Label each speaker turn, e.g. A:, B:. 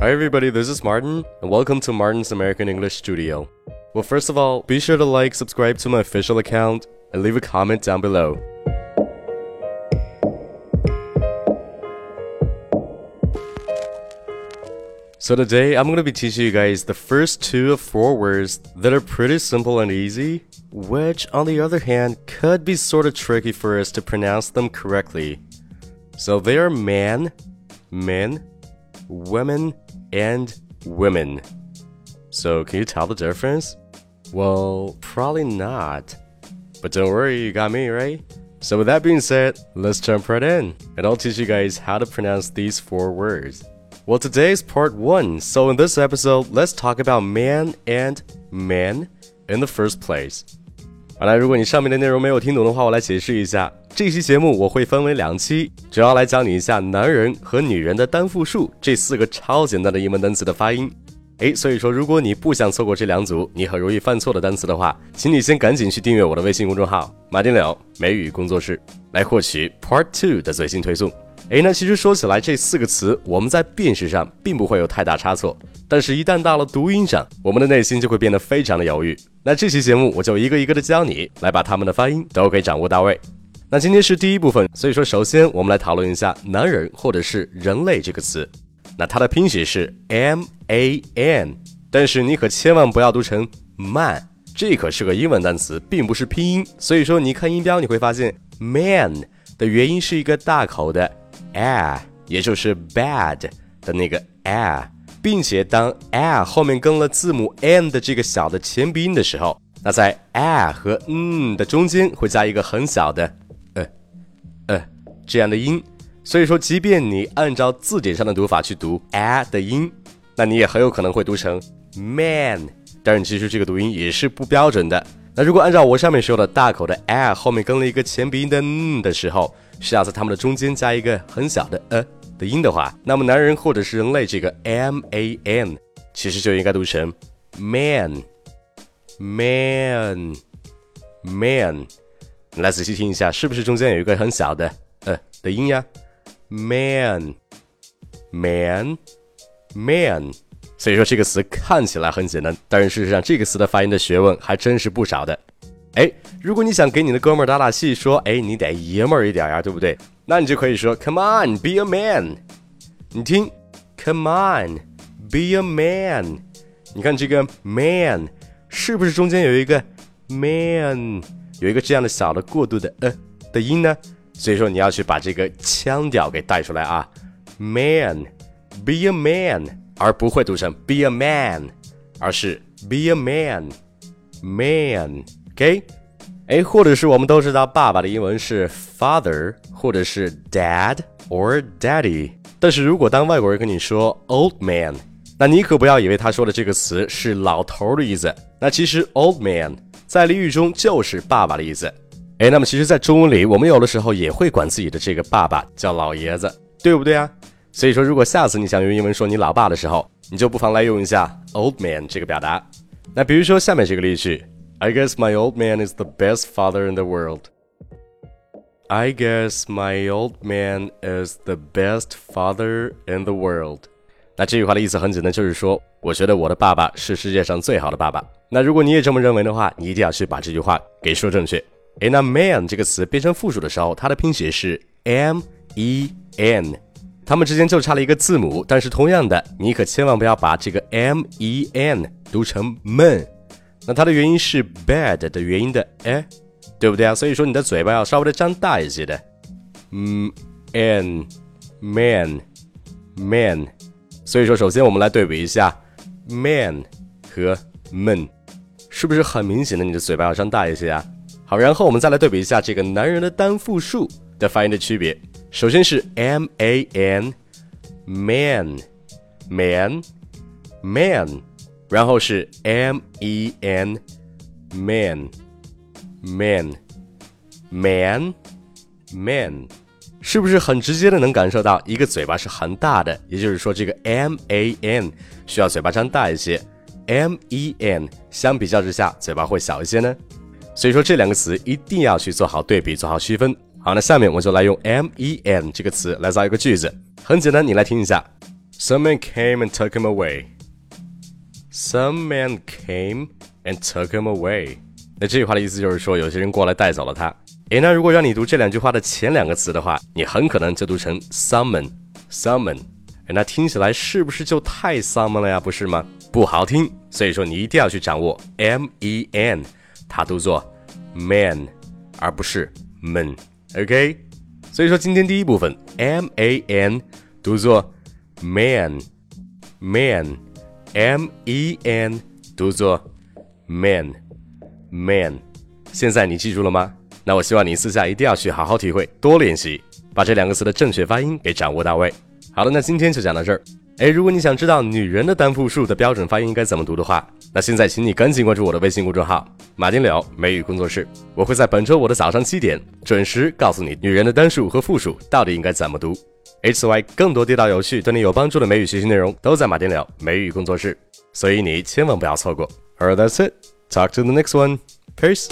A: Hi everybody, this is Martin, and welcome to Martin's American English Studio. Well, first of all, be sure to like, subscribe to my official account, and leave a comment down below. So today I'm going to be teaching you guys the first two of four words that are pretty simple and easy, which on the other hand could be sort of tricky for us to pronounce them correctly. So they are man, men, women, and women. So can you tell the difference? Well, probably not. But don't worry, you got me, right? So with that being said, let's jump right in, and I'll teach you guys how to pronounce these four words. Well, today is part one, so in this episode, let's talk about man and man in the first place. 好了，如果你上面的内容没有听懂的话，我来解释一下。这期节目我会分为两期，主要来教你一下男人和女人的单复数这四个超简单的英文单词的发音。诶，所以说如果你不想错过这两组你很容易犯错的单词的话，请你先赶紧去订阅我的微信公众号“马丁柳美语工作室”，来获取 Part Two 的最新推送。哎，那其实说起来，这四个词我们在辨识上并不会有太大差错，但是，一旦到了读音上，我们的内心就会变得非常的犹豫。那这期节目我就一个一个的教你，来把它们的发音都给掌握到位。那今天是第一部分，所以说，首先我们来讨论一下“男人”或者是“人类”这个词。那它的拼写是 M A N，但是你可千万不要读成 man，这可是个英文单词，并不是拼音。所以说，你看音标你会发现 man 的元音是一个大口的。a，也就是 bad 的那个 a，并且当 a 后面跟了字母 n 的这个小的前鼻音的时候，那在 a 和嗯的中间会加一个很小的呃呃这样的音。所以说，即便你按照字典上的读法去读 a 的音，那你也很有可能会读成 man。但是其实这个读音也是不标准的。那如果按照我上面说的大口的 a 后面跟了一个前鼻音的嗯的时候，是要在它们的中间加一个很小的呃的音的话，那么男人或者是人类这个 m a n 其实就应该读成 man man man。来仔细听一下，是不是中间有一个很小的呃的音呀？man man man。所以说这个词看起来很简单，但是事实上这个词的发音的学问还真是不少的。哎，如果你想给你的哥们儿打打气，说哎你得爷们儿一点呀，对不对？那你就可以说 Come on, be a man。你听，Come on, be a man。你看这个 man 是不是中间有一个 man，有一个这样的小的过渡的呃的音呢？所以说你要去把这个腔调给带出来啊，man, be a man。而不会读成 be a man，而是 be a man，man，OK？哎，或者是我们都知道爸爸的英文是 father，或者是 dad or daddy。但是如果当外国人跟你说 old man，那你可不要以为他说的这个词是老头的意思。那其实 old man 在俚语中就是爸爸的意思。哎，那么其实，在中文里，我们有的时候也会管自己的这个爸爸叫老爷子，对不对啊？所以说，如果下次你想用英文说你老爸的时候，你就不妨来用一下 old man 这个表达。那比如说下面这个例句：I guess my old man is the best father in the world. I guess my old man is the best father in the world. 那这句话的意思很简单，就是说，我觉得我的爸爸是世界上最好的爸爸。那如果你也这么认为的话，你一定要去把这句话给说正确。哎，那 man 这个词变成复数的时候，它的拼写是 m e n。它们之间就差了一个字母，但是同样的，你可千万不要把这个 m e n 读成 man，那它的原因是 bad 的元音的 a，对不对啊？所以说你的嘴巴要稍微的张大一些的，嗯，an，man man。所以说，首先我们来对比一下 man 和 man，是不是很明显的你的嘴巴要张大一些啊？好，然后我们再来对比一下这个男人的单复数的发音的区别。首先是 m a n man man man，然后是 m e n man man man man，是不是很直接的能感受到一个嘴巴是很大的？也就是说，这个 m a n 需要嘴巴张大一些，m e n 相比较之下嘴巴会小一些呢？所以说这两个词一定要去做好对比，做好区分。好，那下面我就来用 M E N 这个词来造一个句子，很简单，你来听一下。Some man came and took him away. Some man came and took him away. 那这句话的意思就是说，有些人过来带走了他。诶，那如果让你读这两句话的前两个词的话，你很可能就读成 summon，summon。诶，那听起来是不是就太 summon 了呀？不是吗？不好听，所以说你一定要去掌握 m e n，它读作 man，而不是 man。OK，所以说今天第一部分 m a n 读作 man，man M E N 读作 man，man。现在你记住了吗？那我希望你私下一定要去好好体会，多练习，把这两个词的正确发音给掌握到位。好了，那今天就讲到这儿。哎，如果你想知道女人的单复数的标准发音应该怎么读的话，那现在请你赶紧关注我的微信公众号“马丁柳美语工作室”，我会在本周五的早上七点准时告诉你女人的单数和复数到底应该怎么读。H Y 更多地道有趣、对你有帮助的美语学习内容都在马丁聊美语工作室，所以你千万不要错过。Alright, that's it. Talk to the next one. Peace.